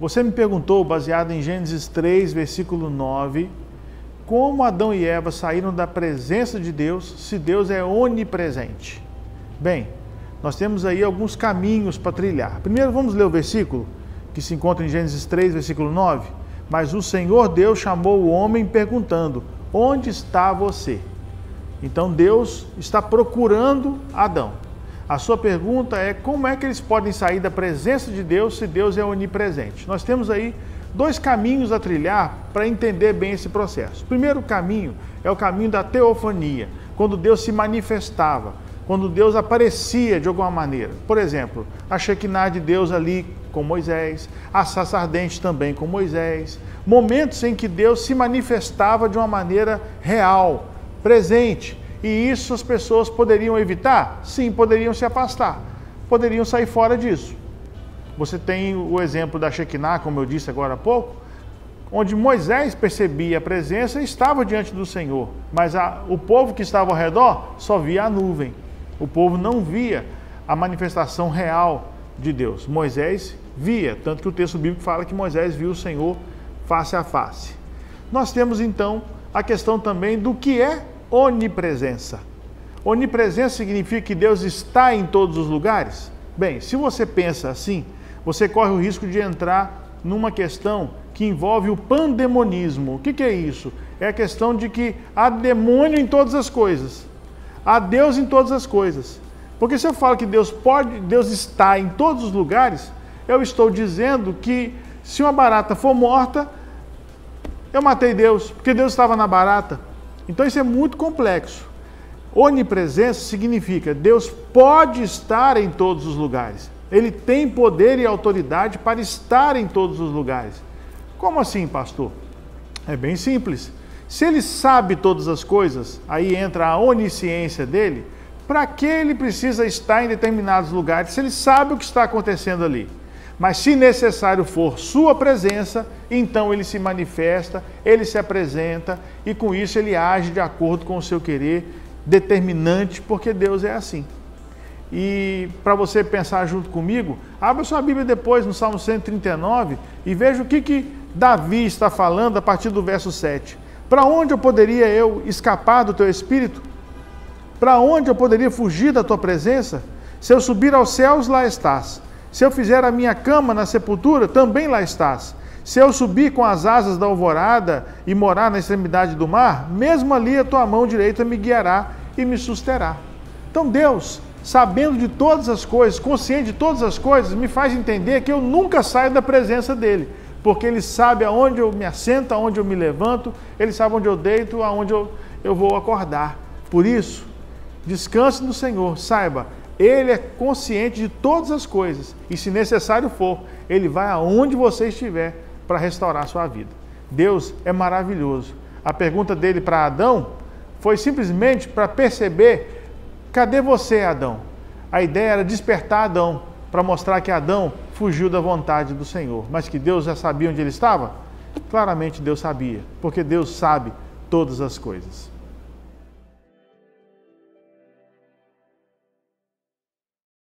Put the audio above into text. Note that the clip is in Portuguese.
Você me perguntou, baseado em Gênesis 3, versículo 9, como Adão e Eva saíram da presença de Deus se Deus é onipresente. Bem, nós temos aí alguns caminhos para trilhar. Primeiro vamos ler o versículo que se encontra em Gênesis 3, versículo 9. Mas o Senhor Deus chamou o homem perguntando: Onde está você? Então Deus está procurando Adão. A sua pergunta é como é que eles podem sair da presença de Deus se Deus é onipresente? Nós temos aí dois caminhos a trilhar para entender bem esse processo. O primeiro caminho é o caminho da teofania, quando Deus se manifestava, quando Deus aparecia de alguma maneira. Por exemplo, a Shekinah de Deus ali com Moisés, a saça ardente também com Moisés. Momentos em que Deus se manifestava de uma maneira real, presente. E isso as pessoas poderiam evitar? Sim, poderiam se afastar, poderiam sair fora disso. Você tem o exemplo da Shekinah, como eu disse agora há pouco, onde Moisés percebia a presença e estava diante do Senhor, mas a, o povo que estava ao redor só via a nuvem. O povo não via a manifestação real de Deus. Moisés via, tanto que o texto bíblico fala que Moisés viu o Senhor face a face. Nós temos então a questão também do que é onipresença. Onipresença significa que Deus está em todos os lugares? Bem, se você pensa assim, você corre o risco de entrar numa questão que envolve o pandemonismo. O que, que é isso? É a questão de que há demônio em todas as coisas, há Deus em todas as coisas. Porque se eu falo que Deus pode, Deus está em todos os lugares, eu estou dizendo que se uma barata for morta, eu matei Deus, porque Deus estava na barata. Então isso é muito complexo. Onipresença significa Deus pode estar em todos os lugares. Ele tem poder e autoridade para estar em todos os lugares. Como assim, pastor? É bem simples. Se ele sabe todas as coisas, aí entra a onisciência dele. Para que ele precisa estar em determinados lugares se ele sabe o que está acontecendo ali? Mas se necessário for sua presença, então ele se manifesta, ele se apresenta e com isso ele age de acordo com o seu querer determinante, porque Deus é assim. E para você pensar junto comigo, abra sua Bíblia depois no Salmo 139 e veja o que, que Davi está falando a partir do verso 7. Para onde eu poderia eu escapar do teu espírito? Para onde eu poderia fugir da tua presença? Se eu subir aos céus, lá estás. Se eu fizer a minha cama na sepultura, também lá estás. Se eu subir com as asas da alvorada e morar na extremidade do mar, mesmo ali a tua mão direita me guiará e me susterá. Então Deus, sabendo de todas as coisas, consciente de todas as coisas, me faz entender que eu nunca saio da presença dele, porque ele sabe aonde eu me assento, aonde eu me levanto, ele sabe onde eu deito, aonde eu, eu vou acordar. Por isso, descanse no Senhor, saiba, ele é consciente de todas as coisas e, se necessário for, ele vai aonde você estiver para restaurar a sua vida. Deus é maravilhoso. A pergunta dele para Adão foi simplesmente para perceber: cadê você, Adão? A ideia era despertar Adão para mostrar que Adão fugiu da vontade do Senhor, mas que Deus já sabia onde ele estava? Claramente Deus sabia, porque Deus sabe todas as coisas.